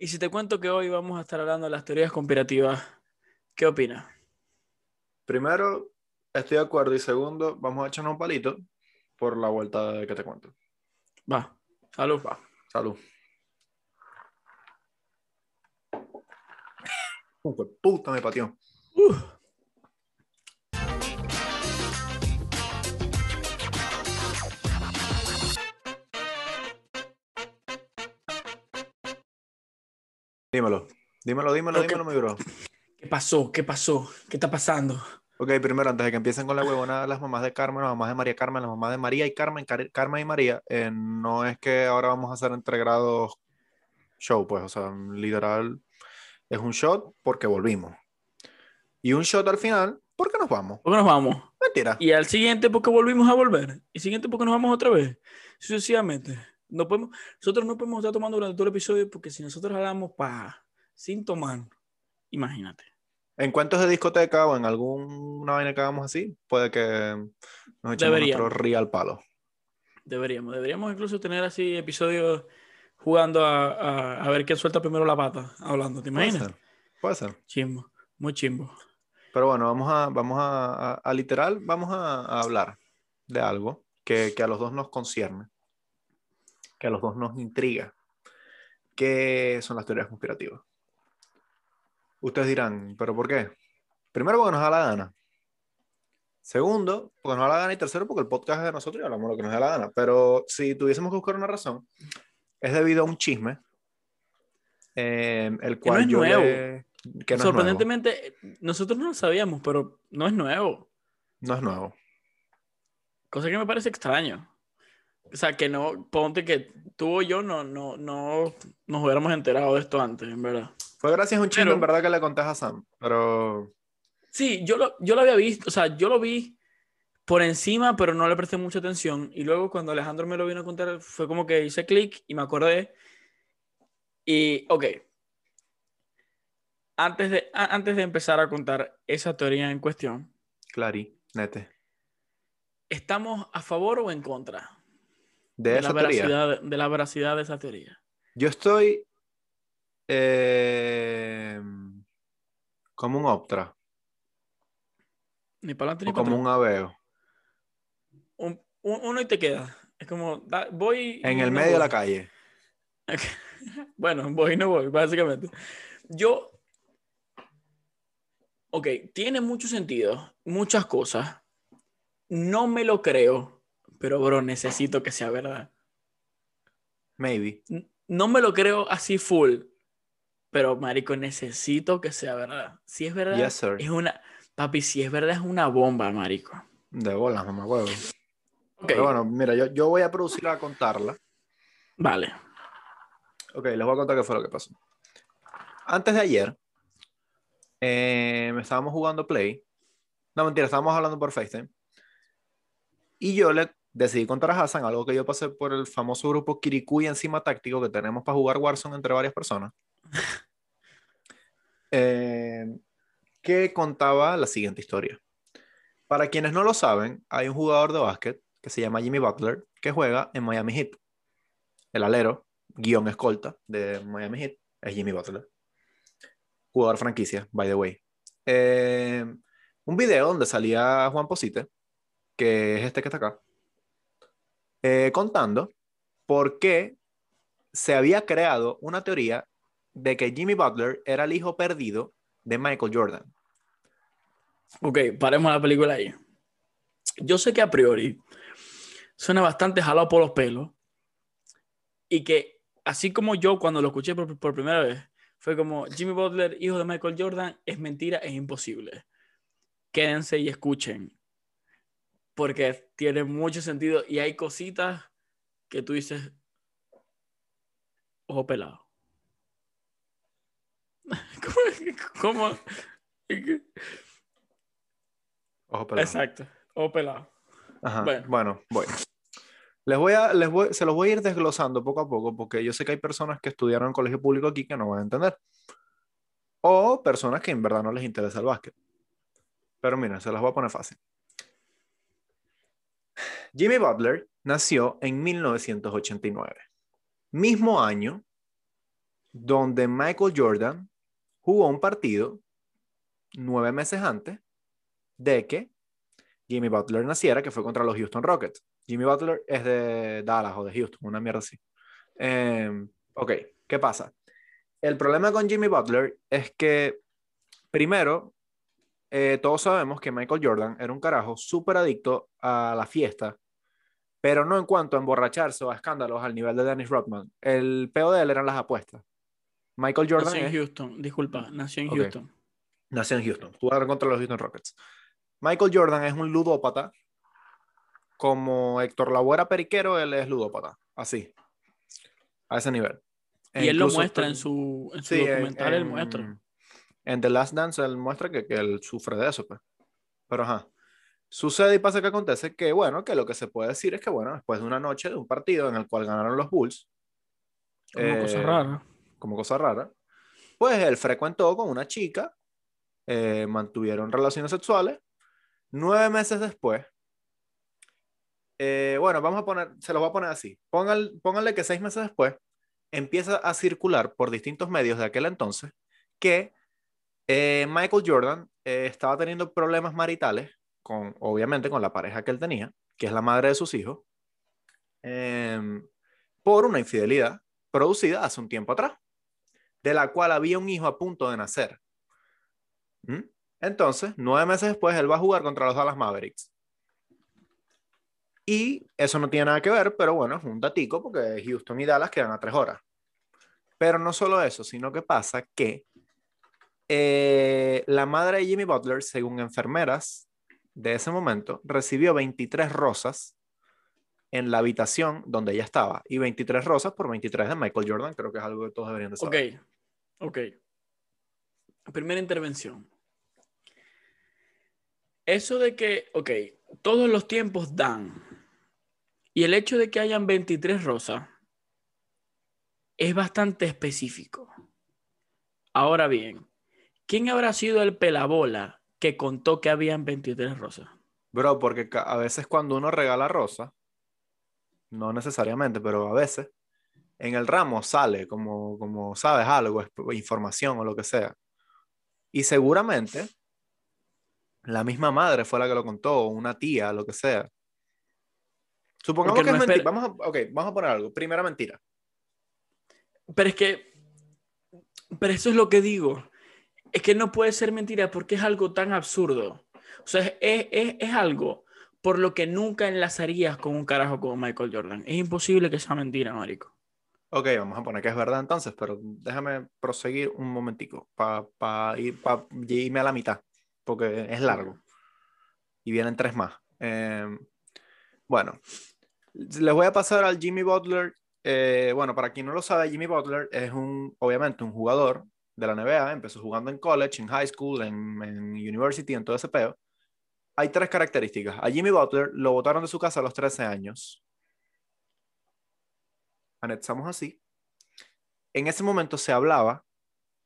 Y si te cuento que hoy vamos a estar hablando de las teorías conspirativas, ¿qué opinas? Primero, estoy de acuerdo. Y segundo, vamos a echarnos un palito por la vuelta que te cuento. Va, salud. Va, salud. Puta me pateó. Uh. Dímelo. Dímelo, dímelo, dímelo, mi bro. ¿Qué pasó? ¿Qué pasó? ¿Qué está pasando? Ok, primero, antes de que empiecen con la huevona, las mamás de Carmen, las mamás de María Carmen, las mamás de María y Carmen, Car- Carmen y María, eh, no es que ahora vamos a hacer entre grados show, pues, o sea, literal, es un shot porque volvimos. Y un shot al final porque nos vamos. ¿Por qué nos vamos? Mentira. Y al siguiente porque volvimos a volver. Y siguiente porque nos vamos otra vez. Sucesivamente. No podemos, nosotros no podemos estar tomando durante todo el episodio porque si nosotros hablamos pa, sin tomar, imagínate. En cuentos de discoteca o en alguna vaina que hagamos así, puede que nos echemos nuestro real palo. Deberíamos, deberíamos incluso tener así episodios jugando a, a- a ver quién suelta primero la pata, hablando, ¿te Puede imaginas? ser. Puede ser. Chimbo, muy chimbo. Pero bueno, vamos a, vamos a, a- literal, vamos a, a hablar de algo que, que a los dos nos concierne, que a los dos nos intriga, que son las teorías conspirativas. Ustedes dirán, ¿pero por qué? Primero, porque nos da la gana. Segundo, porque nos da la gana. Y tercero, porque el podcast es de nosotros y hablamos lo que nos da la gana. Pero si tuviésemos que buscar una razón, es debido a un chisme, eh, el Que no cual es yo nuevo. le- que no es nuevo. Sorprendentemente, nosotros no lo sabíamos, pero no es nuevo. No es nuevo. Cosa que me parece extraño. O sea, que no, ponte que tú o yo no, no, no nos hubiéramos enterado de esto antes, en verdad. Fue gracias a un Pero- en verdad que le conté a Sam, pero Sí, yo lo, yo lo había visto, o sea, yo lo vi por encima, pero no le presté mucha atención. Y luego cuando Alejandro me lo vino a contar, fue como que hice clic y me acordé. Y, ok. Antes de, a- antes de empezar a contar esa teoría en cuestión, Clary, nete. ¿estamos a favor o en contra De, de, esa la teoría. veracidad, de la veracidad de esa teoría? Yo estoy eh, como un Optra Ni para adelante ni para como atrás. un Aveo. Un- un- uno y te queda. Es como, da- voy. En el no medio de la calle. Bueno, voy y no voy, básicamente. Yo. Ok, tiene mucho sentido, muchas cosas. No me lo creo, pero bro, necesito que sea verdad. Maybe. No me lo creo así full, pero marico, necesito que sea verdad. Si es verdad, Yes, sir. es una. Papi, si es verdad, es una bomba, marico. De bolas, mamá huevo. Ok, Pero bueno, mira, yo, yo voy a producir a contarla. vale. Ok, les voy a contar qué fue lo que pasó. Antes de ayer, eh, estábamos jugando Play. No, mentira, estábamos hablando por FaceTime. Y yo le decidí contar a Hassan algo que yo pasé por el famoso grupo Kirikuy encima táctico que tenemos para jugar Warzone entre varias personas. Eh, que contaba la siguiente historia. Para quienes no lo saben, hay un jugador de básquet que se llama Jimmy Butler que juega en Miami Heat. El alero, guion escolta de Miami Heat, es Jimmy Butler. Jugador franquicia, by the way. Eh, un video donde salía Juan Posite, que es este que está acá, eh, contando por qué se había creado una teoría de que Jimmy Butler era el hijo perdido de Michael Jordan. Ok, paremos la película ahí. Yo sé que a priori suena bastante jalado por los pelos y que así como yo cuando lo escuché por, por primera vez, fue como Jimmy Butler, hijo de Michael Jordan, es mentira, es imposible. Quédense y escuchen porque tiene mucho sentido y hay cositas que tú dices, ojo pelado. ¿Cómo? ¿Cómo? Ojo pelado. Exacto, ojo pelado. Ajá, Bueno. Bueno, voy. Les voy a, les voy, se los voy a ir desglosando poco a poco, porque yo sé que hay personas que estudiaron en colegio público aquí que no van a entender. O personas que en verdad no les interesa el básquet. Pero miren, se las voy a poner fácil. Jimmy Butler nació en 1989, mismo año donde Michael Jordan jugó un partido nueve meses antes de que Jimmy Butler naciera, que fue contra los Houston Rockets. Jimmy Butler es de Dallas o de Houston, una mierda así. Em, ok, ¿qué pasa? El problema con Jimmy Butler es que, primero, eh, todos sabemos que Michael Jordan era un carajo súper adicto a la fiesta, pero no en cuanto a emborracharse o a escándalos al nivel de Dennis Rodman. El peor de él eran las apuestas. Michael Jordan. Nació en Houston, disculpa, nació en Houston. Nació en Houston, jugar contra los Houston Rockets. Michael Jordan es un ludópata. Como Héctor Lavoe periquero, él es ludópata. Así. A ese nivel. Y e él lo muestra en su, en su documental, él muestra. En The Last Dance, él muestra que, que él sufre de eso, pues. Pero ajá. Sucede y pasa que acontece que, bueno, que lo que se puede decir es que, bueno, después de una noche de un partido en el cual ganaron los Bulls. Como cosa eh, rara como cosa rara, pues él frecuentó con una chica, eh, mantuvieron relaciones sexuales. Nueve meses después, eh, bueno, vamos a poner, se lo voy a poner así. pónganle que seis meses después empieza a circular por distintos medios de aquel entonces que eh, Michael Jordan estaba teniendo problemas maritales con, obviamente, con la pareja que él tenía, que es la madre de sus hijos, em, por una infidelidad producida hace un tiempo atrás de la cual había un hijo a punto de nacer. ¿Mm? Entonces, nueve meses después, él va a jugar contra los Dallas Mavericks. Y eso no tiene nada que ver, pero bueno, es un datico porque Houston y Dallas quedan a tres horas. Pero no solo eso, sino que pasa que eh, la madre de Jimmy Butler, según enfermeras de ese momento, recibió 23 rosas en la habitación donde ella estaba. Y 23 rosas por 23 de Michael Jordan, creo que es algo que todos deberían de saber. Ok, ok. Primera intervención. Eso de que, ok, todos los tiempos dan. Y el hecho de que hayan 23 rosas es bastante específico. Ahora bien, ¿quién habrá sido el pelabola que contó que habían 23 rosas? Bro, porque a veces cuando uno regala rosas, no necesariamente, pero a veces, en el ramo sale como, como sabes algo, información o lo que sea. Y seguramente la misma madre fue la que lo contó, o una tía, lo que sea. Supongamos que es mentira. Vamos a, ok, vamos a poner algo. Primera mentira. Pero es que, pero eso es lo que digo. Es que no puede ser mentira porque es algo tan absurdo. O sea, es, es, es algo por lo que nunca enlazarías con un carajo como Michael Jordan. Es imposible que sea mentira, marico. Ok, vamos a poner que es verdad entonces, pero déjame proseguir un momentico para ir, irme a la mitad, porque es largo. Y vienen tres más. Em, bueno, les voy a pasar al Jimmy Butler. Eh, bueno, para quien no lo sabe, Jimmy Butler es un, obviamente, un jugador de la NBA. Empezó jugando en college, en high school, en, en university, en todo ese peo hay tres características. A Jimmy Butler lo botaron de su casa a los 13 años. Anexamos así. En ese momento se hablaba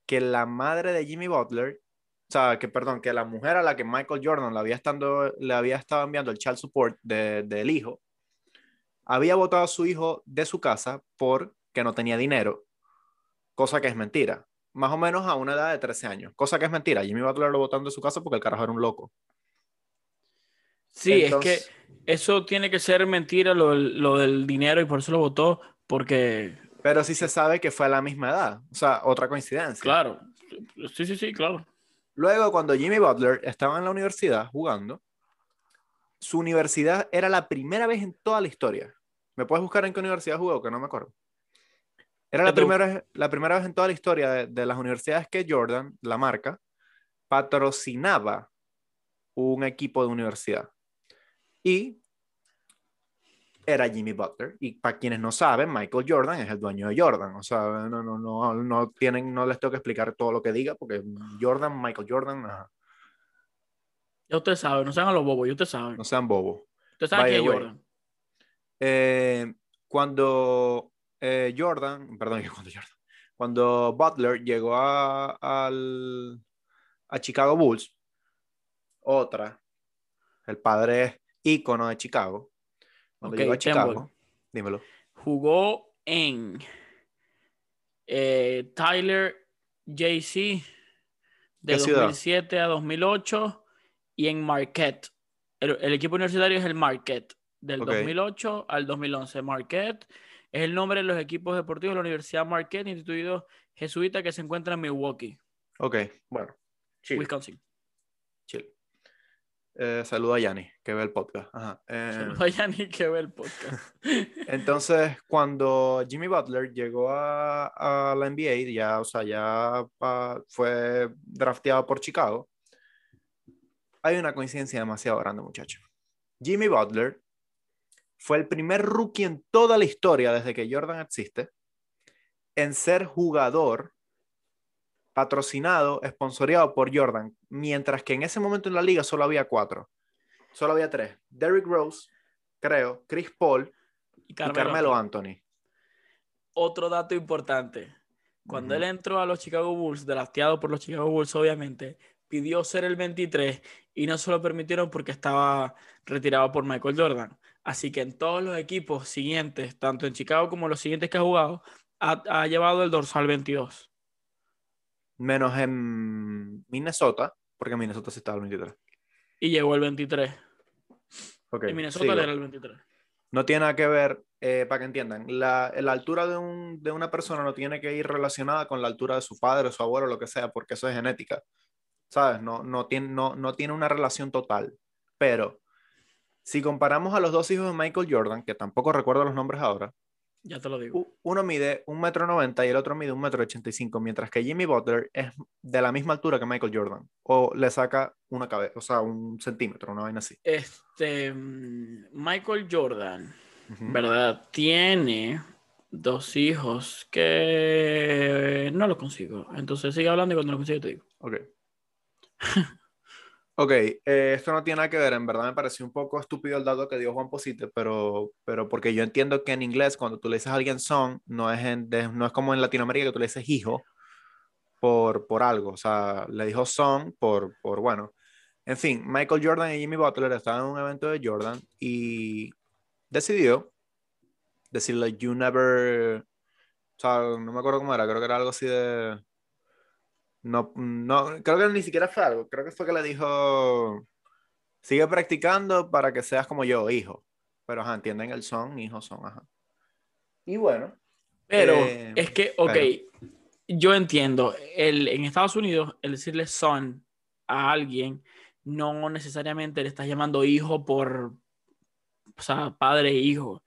que la madre de Jimmy Butler, o sea, que perdón, que la mujer a la que Michael Jordan le había, estando, le había estado enviando el child support del hijo, había botado a su hijo de su casa porque no tenía dinero, cosa que es mentira. Más o menos a una edad de 13 años, cosa que es mentira. Jimmy Butler lo botaron de su casa porque el carajo era un loco. Sí, es que eso tiene que ser mentira, lo, del dinero, y por eso lo votó, porque... Pero sí se sabe que fue a la misma edad, o sea, otra coincidencia. Claro, sí, sí, sí, claro. Luego, cuando Jimmy Butler estaba en la universidad jugando, su universidad era la primera vez en toda la historia. ¿Me puedes buscar en qué universidad jugó? Que no me acuerdo. Era la primera, la primera vez en toda la historia de, de las universidades que Jordan, la marca, patrocinaba un equipo de universidad y era Jimmy Butler. Y para quienes no saben, Michael Jordan es el dueño de Jordan. O sea, no, no, no, no, tienen, no les tengo que explicar todo lo que diga, porque Jordan, Michael Jordan. Ya ustedes saben, no sean a los bobos, ya ustedes saben. No sean bobos. Ustedes saben quién es Jordan. Eh, cuando eh, Jordan, perdón, cuando Jordan, cuando Butler llegó a, al, a Chicago Bulls, otra, el padre ícono de Chicago. Cuando llegó a Chicago, dímelo. Jugó en eh, Tyler JC de ¿Qué ciudad? 2007 a 2008 y en Marquette. El, el equipo universitario es el Marquette del Ok. 2008 al 2011. Marquette es el nombre de los equipos deportivos de la Universidad Marquette, instituido jesuita que se encuentra en Milwaukee, Ok, bueno. Chill, Wisconsin. chill. Eh, saludo a Yanni, que ve el podcast. Ajá. eh, No haya ni que ver el podcast. Entonces, cuando Jimmy Butler llegó a, a la NBA, ya, o sea, ya pa- fue drafteado por Chicago, hay una coincidencia demasiado grande, muchachos. Jimmy Butler fue el primer rookie en toda la historia, desde que Jordan existe, en ser jugador patrocinado, esponsoreado por Jordan, mientras que en ese momento en la liga solo había cuatro. Solo había tres. Derrick Rose, creo, Chris Paul Y y Carmelo Anthony. Otro dato importante. Cuando él entró a los Chicago Bulls, drafteado por los Chicago Bulls, obviamente, pidió ser el 23 y no se lo permitieron porque estaba retirado por Michael Jordan. Así que en todos los equipos siguientes, tanto en Chicago como los siguientes que ha jugado, ha, ha llevado el dorsal 22. menos en Minnesota, porque Minnesota sí estaba el 23. Y llegó el 23. Ok, En Minnesota sigo. era el 23. No tiene nada que ver, eh, para que entiendan, la, la altura de, un- de una persona no tiene que ir relacionada con la altura de su padre, su abuelo, lo que sea, porque eso es genética. ¿Sabes? No, no, tiene, no, no tiene una relación total. Pero si comparamos a los dos hijos de Michael Jordan, que tampoco recuerdo los nombres ahora, Ya te lo digo. uno mide un metro noventa y el otro mide un metro ochenta y cinco, mientras que Jimmy Butler es de la misma altura que Michael Jordan, o le saca una cabeza, o sea, un centímetro, una vaina así. Este, mm, Michael Jordan. ¿verdad? Tiene dos hijos que no lo consigo. Entonces sigue hablando y cuando lo consigo te digo. Ok. Ok, eh, esto no tiene nada que ver, en verdad me pareció un poco estúpido el dato que dio Juan Posite, pero, pero porque yo entiendo que en inglés cuando tú le dices a alguien son, no es, en- no es como en Latinoamérica que tú le dices hijo por, por algo, o sea, le dijo son por, por, bueno. En fin, Michael Jordan y Jimmy Butler estaban en un evento de Jordan y decidió decirle, you never, o sea, no me acuerdo cómo era, creo que era algo así de... No, no, creo que ni siquiera fue algo. Creo que fue que le dijo, sigue practicando para que seas como yo, hijo. Pero, ajá, entienden el son, hijo, son, ajá. Y bueno, Pero Eh, es que, ok, pero- yo entiendo, el, en Estados Unidos el decirle son a alguien no necesariamente le estás llamando hijo por, o sea, padre e hijo.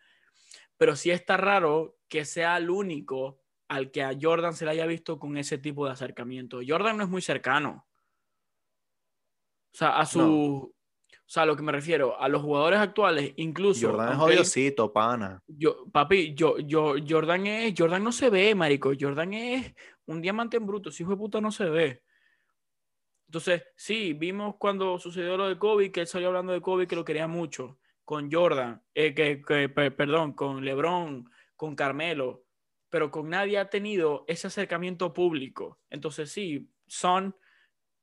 Pero sí está raro que sea el único al que a Jordan se le haya visto con ese tipo de acercamiento. Jordan no es muy cercano. O sea, a su... No. O sea, a lo que me refiero, a los jugadores actuales, incluso... Jordan es odiosito, pana. yo, papi, yo, yo, Jordan es, Jordan no se ve, marico. Jordan es un diamante en bruto. Ese hijo de puta no se ve. Entonces, sí, vimos cuando sucedió lo de Kobe, que él salió hablando de Kobe, que lo quería mucho. Con Jordan, eh, que, que- pe- perdón, con LeBron, con Carmelo, pero con nadie ha tenido ese acercamiento público. Entonces, sí, Son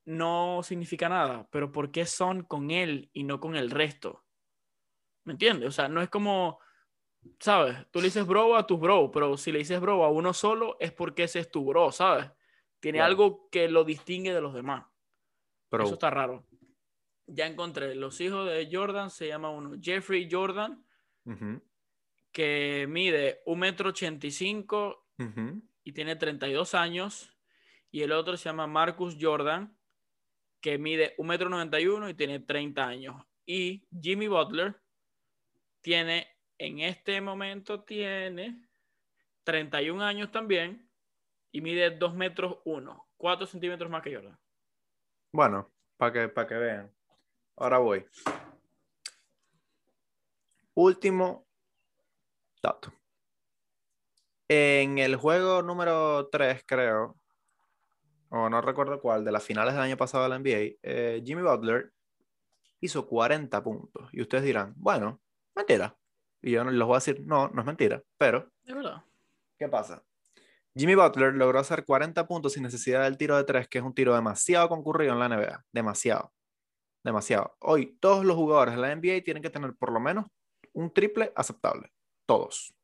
no significa nada, pero ¿por qué Son con él y no con el resto? ¿Me entiendes? O sea, no es como, ¿sabes? Tú le dices bro a tus bro, pero si le dices bro a uno solo es porque ese es tu bro, ¿sabes? Tiene algo que lo distingue de los demás. Pero, Eso está raro. Ya encontré, los hijos de Jordan se llama uno Jeffrey Jordan, ujú, que mide 1,85 m ujú. y tiene 32 años. Y el otro se llama Marcus Jordan, que mide 1,91 m y tiene 30 años. Y Jimmy Butler tiene, en este momento, tiene 31 años también y mide 2 metros 1, 4 centímetros más que Jordan. Bueno, para que, para que vean. Ahora voy. Último dato. En el juego número 3, creo, o no recuerdo cuál, de las finales del año pasado de la NBA, eh, Jimmy Butler hizo 40 puntos. Y ustedes dirán, bueno, mentira. Y yo les voy a decir, no, no es mentira. Pero, Es verdad. ¿qué pasa? Jimmy Butler logró hacer 40 puntos sin necesidad del tiro de tres, que es un tiro demasiado concurrido en la NBA. Demasiado. Demasiado. Hoy, todos los jugadores de la NBA tienen que tener por lo menos un triple aceptable. Todos.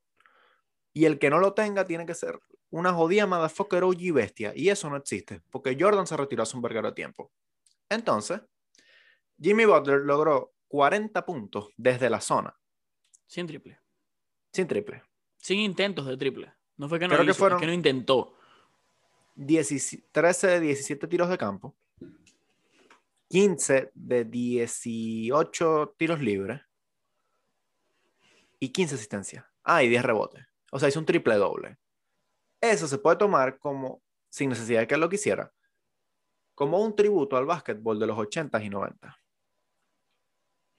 Y el que no lo tenga tiene que ser una jodida motherfucker OG bestia. Y eso no existe, porque Jordan se retiró hace un verguero de tiempo. Entonces, Jimmy Butler logró 40 puntos desde la zona, Sin triple. sin triple. Sin intentos de triple. No fue que no Creo que fueron- es que no intentó. 10 13 de 17 tiros de campo, 15 de 18 tiros libres y 15 asistencias. Ah, y 10 rebotes. O sea, hizo un triple doble. Eso se puede tomar como, sin necesidad de que él lo quisiera, como un tributo al básquetbol de los 80s y 90.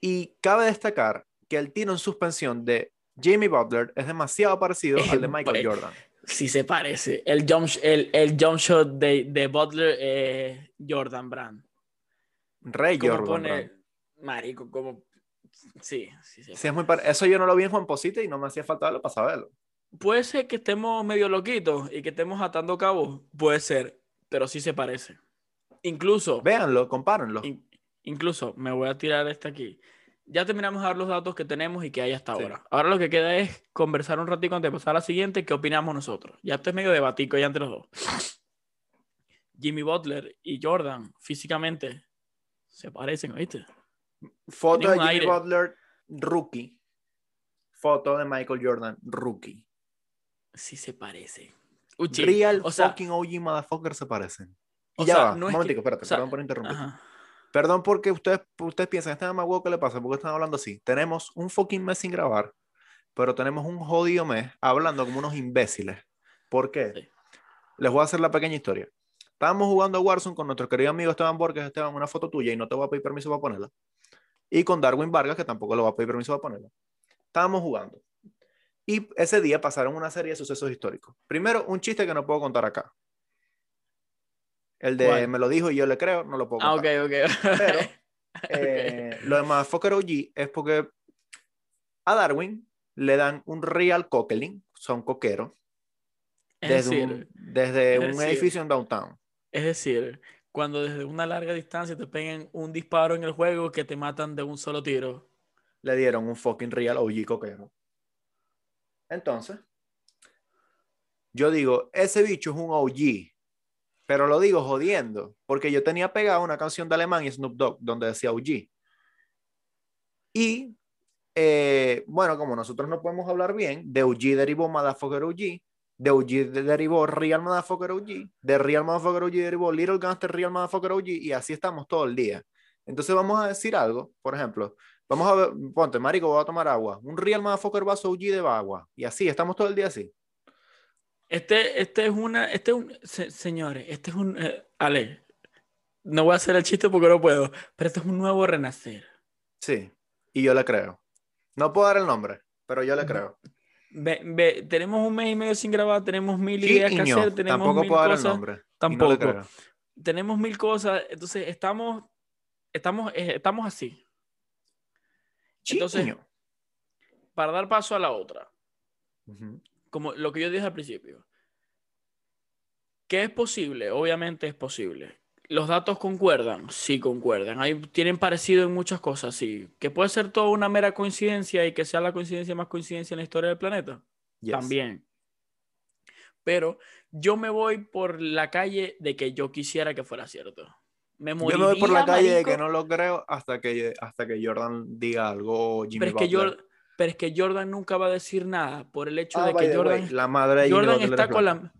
Y cabe destacar que el tiro en suspensión de Jimmy Butler es demasiado parecido al de Michael Hombre. Jordan. Sí se parece. El jump, el, el jump shot de, de Butler eh, Jordan Brand. Rey Jordan. pone, Brand. marico, como... Sí, sí, sí. Sí, es muy par- Eso yo no lo vi en Juan Posita y no me hacía falta verlo para saberlo. Puede ser que estemos medio loquitos y que estemos atando cabos. Puede ser, pero sí se parece. Incluso, Véanlo, compárenlo. in- incluso, me voy a tirar este aquí. Ya terminamos de dar los datos que tenemos y que hay hasta Sí. ahora. Ahora lo que queda es conversar un ratito antes de pasar a la siguiente. ¿Qué opinamos nosotros? Ya esto es medio debatico ya entre los dos. Jimmy Butler y Jordan físicamente se parecen, ¿oíste? Foto de Jimmy aire. Butler, rookie. Foto de Michael Jordan, rookie. Sí se parecen. Uchi, Real o sea, fucking OG motherfucker se parecen. Y ya sea, va, no un que- momentico, espérate, o sea, perdón por interrumpir. ajá. Perdón porque ustedes, ustedes piensan, este más huevo que le pasa, porque están hablando así. Tenemos un fucking mes sin grabar, pero tenemos un jodido mes hablando como unos imbéciles. ¿Por qué? Sí. Les voy a hacer la pequeña historia. Estábamos jugando a Warzone con nuestro querido amigo Esteban Borges. Esteban, una foto tuya y no te voy a pedir permiso para ponerla. Y con Darwin Vargas, que tampoco le voy a pedir permiso para ponerla. Estábamos jugando. Y ese día pasaron una serie de sucesos históricos. Primero, un chiste que no puedo contar acá. El de ¿Cuál? me lo dijo y yo le creo, no lo puedo Ah, contar. ok, ok. Pero, eh, lo de Motherfucker OG es porque a Darwin le dan un real cockling, son coqueros, es desde, decir, un, desde es un decir, edificio en downtown. es decir, cuando desde una larga distancia te peguen un disparo en el juego que te matan de un solo tiro. Le dieron un fucking real OG coquero. Entonces, yo digo, ese bicho es un OG, pero lo digo jodiendo, porque yo tenía pegada una canción de Alemán y Snoop Dogg donde decía OG. Y, eh, bueno, como nosotros no podemos hablar bien, de OG derivó Motherfucker OG, de OG de- derivó Real Motherfucker OG, de Real Motherfucker OG derivó Little Gangster Real Motherfucker OG, y así estamos todo el día. Entonces vamos a decir algo, por ejemplo, vamos a ver, ponte, marico, voy a tomar agua, un Real Motherfucker vaso OG de agua, y así, estamos todo el día así. Este, este es una, este es un, se- señores, este es un, eh, Ale, no voy a hacer el chiste porque no puedo, pero este es un nuevo renacer. Sí, y yo le creo. No puedo dar el nombre, pero yo le creo. Ve, ve, tenemos un mes y medio sin grabar, tenemos mil Sí ideas que no, hacer, tenemos tampoco mil puedo dar el cosas, nombre. no tampoco. creo. tenemos mil cosas, entonces estamos, estamos, eh, estamos así. Entonces, para dar paso a la otra, como lo que yo dije al principio, que es posible, obviamente es posible. ¿Los datos concuerdan? Sí, concuerdan. Hay, tienen parecido en muchas cosas, sí. ¿Que puede ser toda una mera coincidencia y que sea la coincidencia más coincidencia en la historia del planeta? Yes. También. Pero yo me voy por la calle de que yo quisiera que fuera cierto. Me Yo me voy por la calle de que no lo creo hasta que, hasta que Jordan diga algo. Jimmy pero es, que. Jordan, pero es que Jordan nunca va a decir nada por el hecho Ah, de que Jordan, way, la madre de Jimmy Jordan está es con la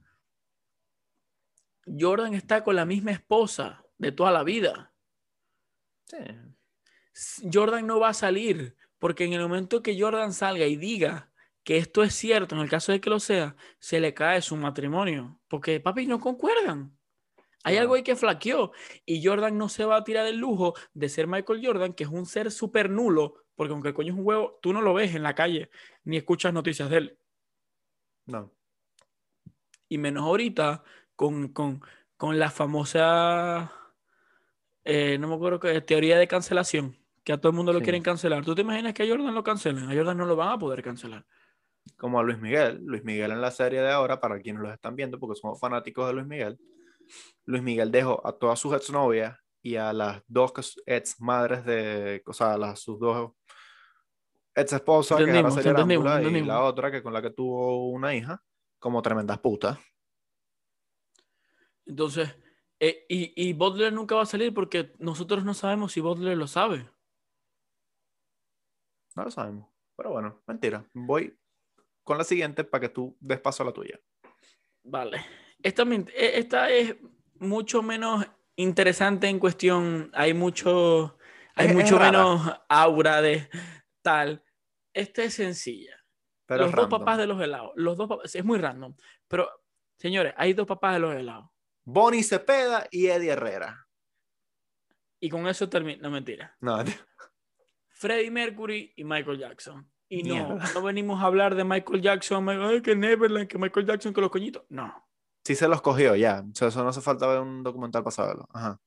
Jordan está con la misma esposa de toda la vida. Sí. Jordan no va a salir porque en el momento que Jordan salga y diga que esto es cierto, en el caso de que lo sea, se le cae su matrimonio porque papi no concuerdan. Hay algo ahí que flaqueó y Jordan no se va a tirar el lujo de ser Michael Jordan, que es un ser súper nulo, porque aunque el coño es un huevo, tú no lo ves en la calle ni escuchas noticias de él. No. y menos ahorita con, con, con la famosa, eh, no me acuerdo qué, teoría de cancelación, que a todo el mundo lo Sí. quieren cancelar. ¿Tú te imaginas que a Jordan lo cancelen? A Jordan no lo van a poder cancelar. Como a Luis Miguel. Luis Miguel en la serie de ahora, para quienes los están viendo, porque somos fanáticos de Luis Miguel. Luis Miguel dejó a todas sus exnovias y a las dos ex madres de, o sea, a las, sus dos ex esposas, que Arámbula, y la otra que con la que tuvo una hija, como tremendas putas. Entonces, eh, y, y Butler nunca va a salir porque nosotros no sabemos si Butler lo sabe. No lo sabemos. Pero bueno, mentira. Voy con la siguiente para que tú des paso a la tuya. Vale. Esta, e- esta es mucho menos interesante en cuestión. Hay mucho, hay Es- mucho menos aura de tal. Esta es sencilla. Pero los dos random. papás de los helados. Los dos papás, es muy random. Pero, señores, hay dos papás de los helados. Bonnie Cepeda y Eddie Herrera. Y con eso termina. No, mentira. No, Freddie Mercury y Michael Jackson. Y no, Mierda. no venimos a hablar de Michael Jackson, ay, que Neverland, que Michael Jackson, que los coñitos. No. sí se los cogió ya. O sea, eso no hace falta ver un documental para saberlo. Ajá.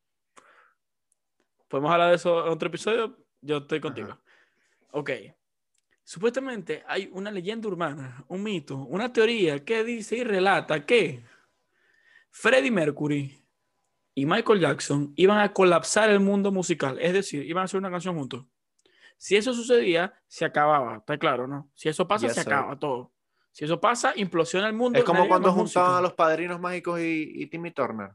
¿Podemos hablar de eso en otro episodio? Yo estoy contigo. Ajá. Ok. Supuestamente hay una leyenda urbana, un mito, una teoría que dice y relata que Freddie Mercury y Michael Jackson iban a colapsar el mundo musical. Es decir, iban a hacer una canción juntos. Si eso sucedía, se acababa. Está claro, ¿no? Si eso pasa, Yes, se acaba todo. Si eso pasa, implosiona el mundo. Es como cuando juntaban música. a los padrinos mágicos y, y Timmy Turner.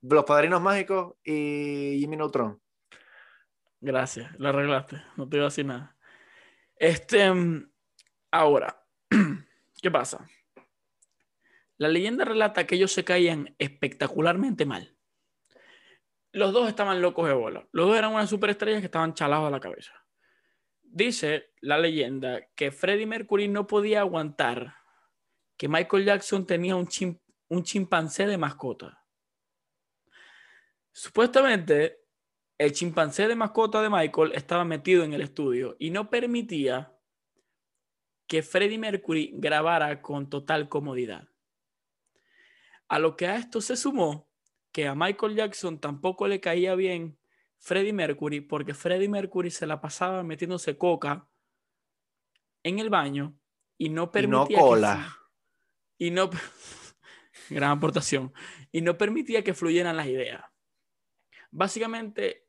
Los padrinos mágicos y Jimmy Neutron. Gracias, lo arreglaste. No te iba a decir nada. Este, mm, ahora, ¿qué pasa? La leyenda relata que ellos se caían espectacularmente mal. Los dos estaban locos de bola. Los dos eran unas superestrellas que estaban chalados a la cabeza. Dice la leyenda que Freddie Mercury no podía aguantar que Michael Jackson tenía un, un chimpancé de mascota. Supuestamente, el chimpancé de mascota de Michael estaba metido en el estudio y no permitía que Freddie Mercury grabara con total comodidad. A lo que a esto se sumó que a Michael Jackson tampoco le caía bien Freddie Mercury porque Freddie Mercury se la pasaba metiéndose coca en el baño y no Y no permitía que cola. flu- y no gran aportación y no permitía que fluyeran las ideas. Básicamente,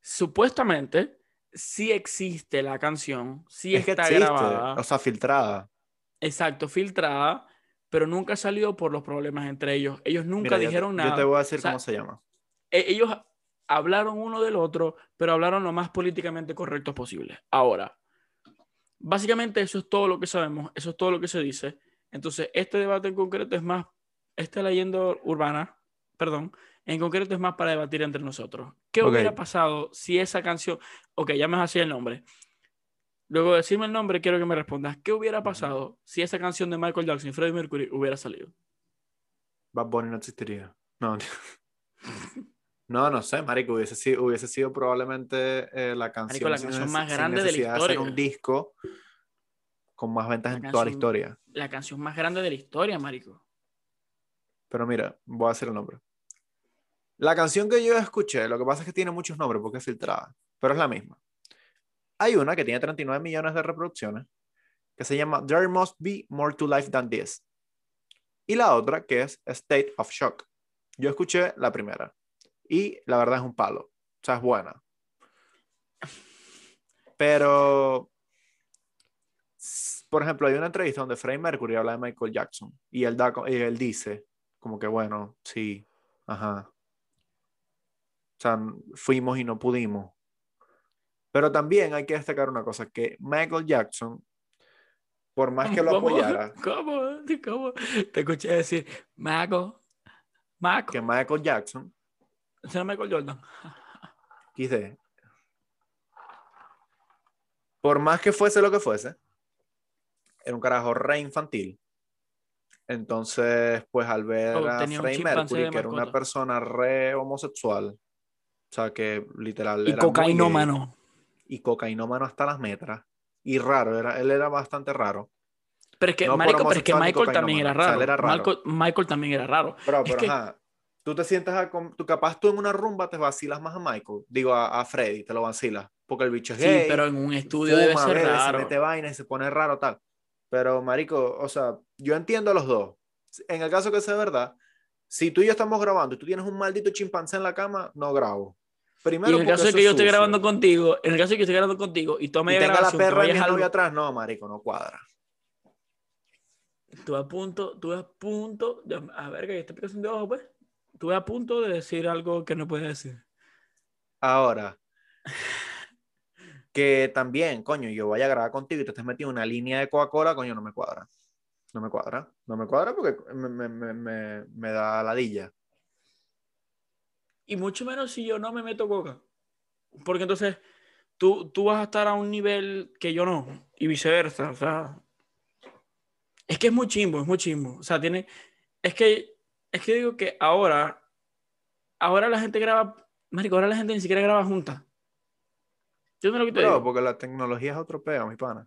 supuestamente, sí existe la canción, sí es que está existe. grabada, O sea, filtrada. exacto, filtrada, pero nunca salió por los problemas entre ellos. Ellos nunca Mira, yo te- dijeron yo nada. te voy a decir O sea, cómo se llama. e- ellos hablaron uno del otro, pero hablaron lo más políticamente correcto posible. Ahora, básicamente eso es todo lo que sabemos, eso es todo lo que se dice. Entonces, este debate en concreto es más, esta leyenda urbana, perdón, en concreto es más para debatir entre nosotros. ¿Qué hubiera pasado si esa canción, ok, ya me así el nombre. Luego de decirme el nombre, quiero que me respondas, ¿qué hubiera pasado si esa canción de Michael Jackson y Freddie Mercury hubiera salido? Bad Bunny no existiría. No, no, no sé, marico, hubiese sido, hubiese sido probablemente eh, la canción, la sin canción más grande de la necesidad hacer historia. un disco con más ventas La en toda la canción- historia. La canción más grande de la historia, marico. Pero mira, voy a decir el nombre. La canción que yo escuché, lo que pasa es que tiene muchos nombres porque es filtrada, pero es la misma. Hay una que tiene 39 millones de reproducciones que se llama There Must Be More to Life Than This. Y la otra que es State of Shock. Yo escuché la primera y la verdad es un palo. O sea, es buena. Pero, por ejemplo, hay una entrevista donde Freddie Mercury habla de Michael Jackson y él, da, y él dice, como que bueno, sí, ajá. O sea, fuimos y no pudimos. Pero también hay que destacar una cosa, que Michael Jackson, por más que lo apoyara, ¿Cómo? ¿Cómo? Te escuché decir, Maco, Maco. que Michael Jackson, ¿Será Michael Jordan? XD, por más que fuese lo que fuese, era un carajo re infantil. Entonces, pues al ver Oh, a Freddie Mercury, que era una persona re homosexual, o sea, que literal Y era cocainómano. Y cocainómano hasta las metras, y raro, era, él era bastante raro. Pero es que, No marico, pero es que Michael también era cocainómano. O sea, raro. era raro. Michael, Michael también era raro. Pero, Es pero que- ajá, tú te sientas a, tú capaz tú en una rumba te vacilas más a Michael, digo a, a Freddy, te lo vacilas, porque el bicho es Sí, gay, pero en un estudio debe fuma, ser bebe, raro. se mete vaina y se pone raro tal. Pero marico, o sea, yo entiendo a los dos. En el caso que sea verdad, si tú y yo estamos grabando y tú tienes un maldito chimpancé en la cama, no grabo. Primero Y en el caso de que yo es esté sucio. grabando contigo, en el caso de que yo esté grabando contigo y tome y tenga la perra de mi vayas al- novio atrás, no, marico, no cuadra. Estuve a punto, estuve a punto, de, a ver, que esta explicación de ojo, pues. Estuve a punto de decir algo que no puede decir. Ahora, que también, coño, yo vaya a grabar contigo y te estés metiendo en una línea de Coca-Cola, coño, no me cuadra. No me cuadra. No me cuadra porque me, me, me, me, me da ladilla. Y mucho menos si yo no me meto coca. Porque entonces tú, tú vas a estar a un nivel que yo no. Y viceversa. O sea. Es que es muy chimbo, es muy chimbo. O sea, tiene. Es que. Es que digo que ahora. Ahora la gente graba. Marico, ahora la gente ni siquiera graba junta. Yo no lo que te Pero digo. porque la tecnología es otro peo, mi pana.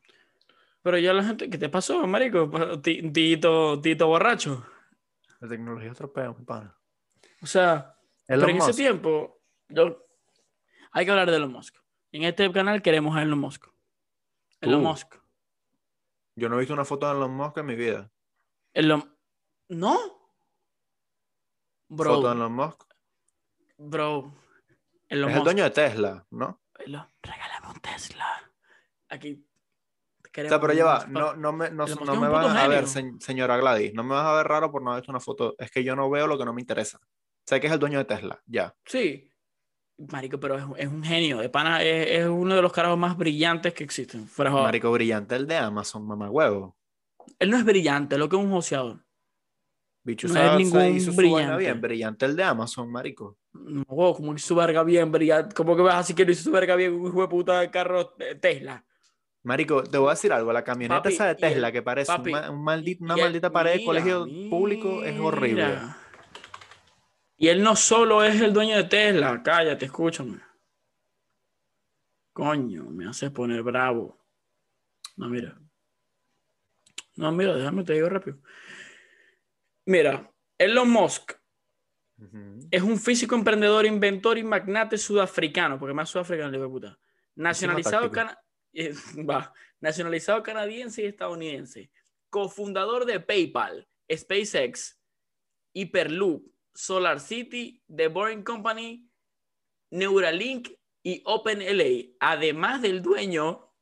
Pero ya la gente. ¿Qué te pasó, Marico? Ti- Tito, tito borracho. La tecnología es otro peo, mi pana. O sea. Elon pero en ese tiempo. Yo, hay que hablar de Elon Musk. En este canal queremos a Elon Musk. Elon. Musk. Yo no he visto una foto de Elon Musk en mi vida. Elon... ¿No? Bro. Foto de Elon Musk. Bro. Elon es el dueño de Tesla, ¿no? Elon, regálame un Tesla. Aquí. O sea, pero a ya Elon va, Musk no, no me, no, no me vas a ver, señora Gladys, no me vas a ver raro por no haber visto una foto. Es que yo no veo lo que no me interesa. Sé que es el dueño de Tesla, ya. Sí. Marico, pero es, es un genio. De pana es, es uno de los carajos más brillantes que existen. Fuera. Marico brillante, el de Amazon, mamá huevo. Él no es brillante, lo que es un joseador. Bicho, No sabe- es ningún hizo su vaina brillante. bien. Brillante el de Amazon, marico. No, huevo, como hizo su verga bien, brillante. ¿Cómo que vas así que no hizo su verga bien un hijo de puta de carro eh, Tesla? Marico, te voy a decir algo. La camioneta Papi, esa de el- Tesla que parece un papi, ma- un maldito- una maldita pared de mira, colegio público es horrible. mira. Y él no solo es el dueño de Tesla. Cállate, escúchame. Coño, me haces poner bravo. No, mira. No, mira, déjame te digo rápido. Mira, Elon Musk es un físico emprendedor, inventor y magnate sudafricano, porque más sudafricano, de puta. Nacionalizado, cana- eh, va, nacionalizado canadiense y estadounidense. Cofundador de PayPal, SpaceX, Hyperloop, Solar City, The Boring Company, Neuralink y OpenLA. Además del dueño,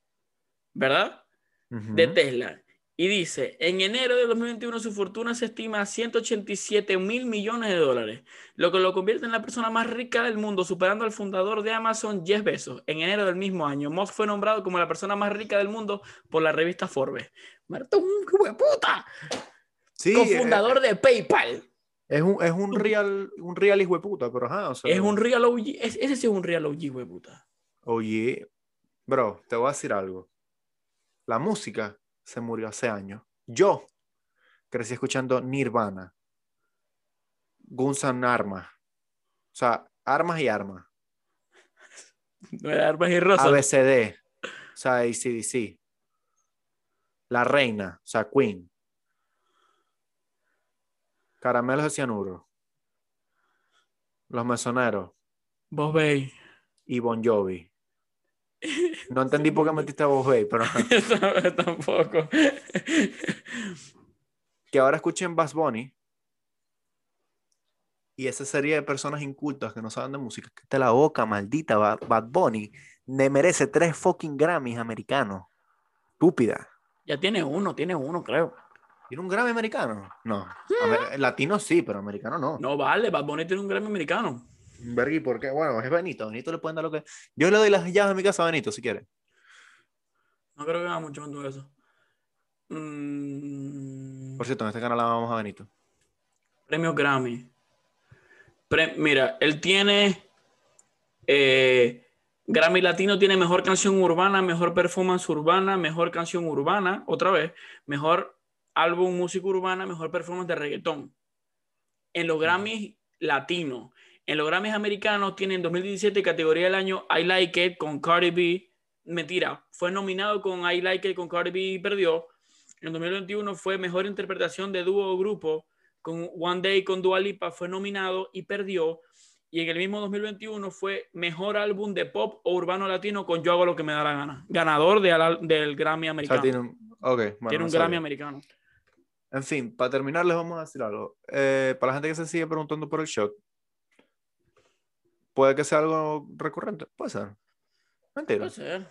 ¿verdad? De Tesla. Y dice, en enero de 2021 su fortuna se estima a 187 mil millones de dólares, lo que lo convierte en la persona más rica del mundo, superando al fundador de Amazon, Jeff Bezos. En enero del mismo año, Musk fue nombrado como la persona más rica del mundo por la revista Forbes. Marta, un puta, Sí, cofundador de PayPal. Es un, es un real, un real hijo de puta, pero ajá, o sea, Es un real OG, es- ese sí es un real OG, hijo de puta. Oye, bro, te voy a decir algo. La música se murió hace años. Yo crecí escuchando Nirvana, Guns N' Armas, o sea, armas y armas, No era Armas y Rosas. ABCD, o sea, ACDC, La Reina, o sea, Queen, Caramelos de Cianuro, Los Mesoneros Vos veis. y Bon Jovi. No entendí por qué metiste a Vos Bay, pero Tampoco. que ahora escuchen Bass Bunny y esa serie de personas incultas que no saben de música, que te la boca, maldita Ba- Bad Bunny, me merece tres fucking Grammys americanos. Estúpida. Ya tiene uno, tiene uno, creo. ¿Tiene un Grammy americano? No. Amer- latino sí, pero americano no. No vale, Bad Bunny tiene un Grammy americano. Vergui, ¿por qué? Bueno, es Benito. A Benito le pueden dar lo que. Yo le doy las llaves de mi casa a Benito si quiere. No creo que haga mucho más de eso. Mm, Por cierto, en este canal amamos a Benito. premio Grammy. Pre- Mira, él tiene. eh, Grammy Latino tiene mejor canción urbana, mejor performance urbana, mejor canción urbana, otra vez, mejor álbum música urbana, mejor performance de reggaetón. En los Grammys latinos. En los Grammys americanos tiene en 2017 categoría del año I Like It con Cardi B. Mentira, fue nominado con I Like It con Cardi B y perdió. En 2021 fue mejor interpretación de dúo o grupo con One Day con Dua Lipa, fue nominado y perdió. Y en el mismo 2021 fue mejor álbum de pop o urbano latino con Yo hago lo que me da la gana. Ganador de al- del Grammy O sea, americano. tiene tiene un. Bueno, Grammy americano. En fin, para terminar, les vamos a decir algo. Eh, para la gente que se sigue preguntando por el shock, puede que sea algo recurrente. Puede ser. Mentira. Puede ser.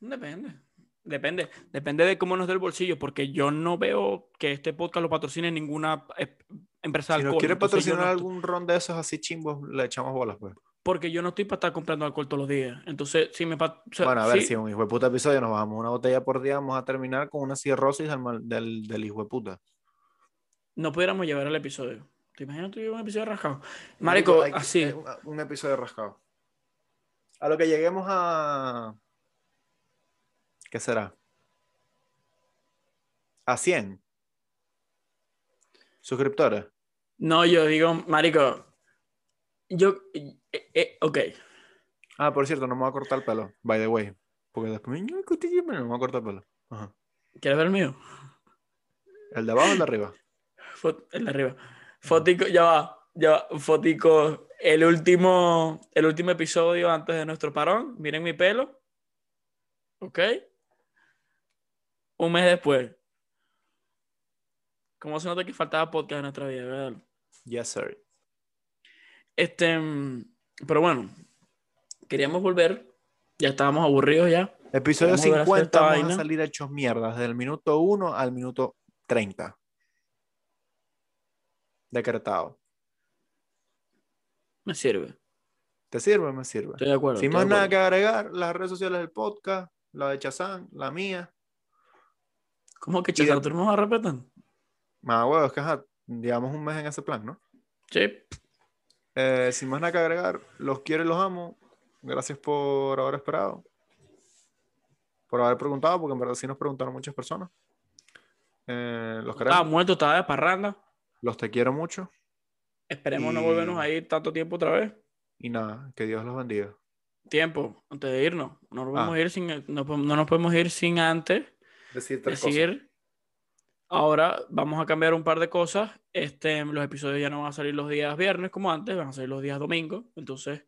Depende. Depende, depende de cómo nos dé el bolsillo, porque yo no veo que este podcast lo patrocine ninguna eh, empresa Si nos quiere patrocinar no algún ron de esos así chimbos, le echamos bolas, pues. Porque yo no estoy para estar comprando alcohol todos los días. Entonces, si me... o sea, bueno, a ver, sí, si un hijo de puta episodio nos bajamos una botella por día, vamos a terminar con una cirrosis del, del, del hijo de puta. no pudiéramos llevar el episodio. ¿Te imaginas tú un episodio rascado? Marico, hay así. eh, Un, un episodio rascado. A lo que lleguemos a. ¿Qué será? A 100 suscriptores. No, yo digo, marico, yo... eh, eh, ok. Ah, por cierto, no me voy a cortar el pelo, by the way. Porque después me "Ay, que usted siempre no me voy a cortar el pelo. Ajá. ¿Quieres ver el mío? ¿El de abajo o el de arriba? Fot- el de arriba. Fotico, ya va, ya va, fotico. El último, el último episodio antes de nuestro parón. Miren mi pelo. ¿Ok? Un mes después. ¿Cómo se nota que faltaba podcast en nuestra vida, verdad? Yes, sir. Este, pero bueno, queríamos volver. Ya estábamos aburridos ya. Episodio hacer 50 esta vamos vaina. a salir hechos mierdas, desde el minuto 1 al minuto 30. Decretado. Me sirve. ¿Te sirve? Me sirve. Estoy de acuerdo. Sin más nada que agregar, las redes sociales del podcast, la de Chazán, la mía. ¿Cómo que de- Chazar, tú no vas a repetir? Más huevos, es que ajá, llevamos un mes en ese plan, ¿no? Sí. Eh, sin más nada que agregar, los quiero y los amo. Gracias por haber esperado. Por haber preguntado, porque en verdad sí nos preguntaron muchas personas. Eh, los Estaba muerto, estaba de parranda. Los te quiero mucho. Esperemos no volvernos a ir tanto tiempo otra vez. Y nada, que Dios los bendiga. Tiempo, antes de irnos. No nos podemos Ah. ir sin, no, po- no nos podemos ir sin antes Decir decir. Ahora vamos a cambiar un par de cosas. Este, los episodios ya no van a salir los días viernes como antes, van a salir los días domingos. Entonces, de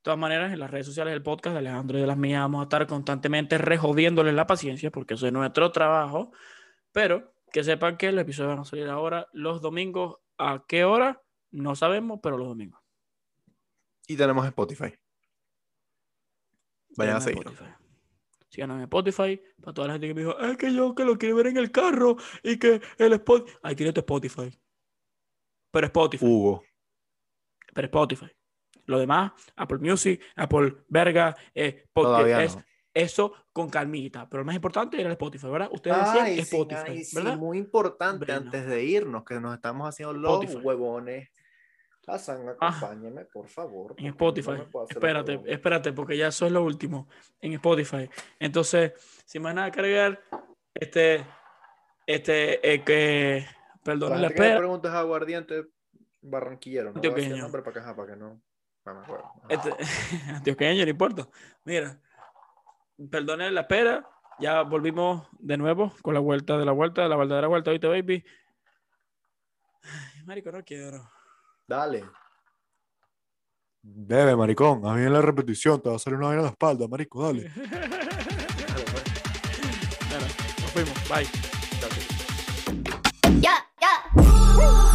todas maneras, en las redes sociales del podcast de Alejandro y de las mías vamos a estar constantemente rejodiéndoles la paciencia porque eso es nuestro trabajo. Pero que sepan que los episodios van a salir ahora los domingos. ¿A qué hora? No sabemos, pero los domingos. Y tenemos Spotify. Vayan a seguirnos. Spotify. Síganos en Spotify. Para toda la gente que me dijo, es que yo que lo quiero ver en el carro y que el Spotify. Ahí tiene tu Spotify. Pero Spotify. Hugo. Pero Spotify. Lo demás, Apple Music, Apple Verga, eh, podcast, Todavía es- no. eso con calmita. Pero lo más importante era el Spotify, ¿verdad? Ustedes decían Ay, sí, Spotify, sí, ¿verdad? muy importante Bueno. antes de irnos, que nos estamos haciendo los Spotify. huevones. Hassan, acompáñame, por favor. En Spotify. no espérate, espérate, porque ya eso es lo último. En Spotify. Entonces, sin más nada que agregar, este, este, eh, que, perdón La espera. pregunta es aguardiente barranquillero. No Antioqueño. nombre para ajá, para que no. no me acuerdo. Este, antioqueño, no importa. Mira, perdonen la espera. Ya volvimos de nuevo con la vuelta de la vuelta, de la verdadera vuelta, ¿viste, baby? Ay, marico, no quiero. Dale. Bebe, maricón. A mí en la repetición te va a salir una vaina en la espalda, marico. Dale. Dale, pues. Bueno, nos fuimos. Bye. Dale. Yeah, yeah.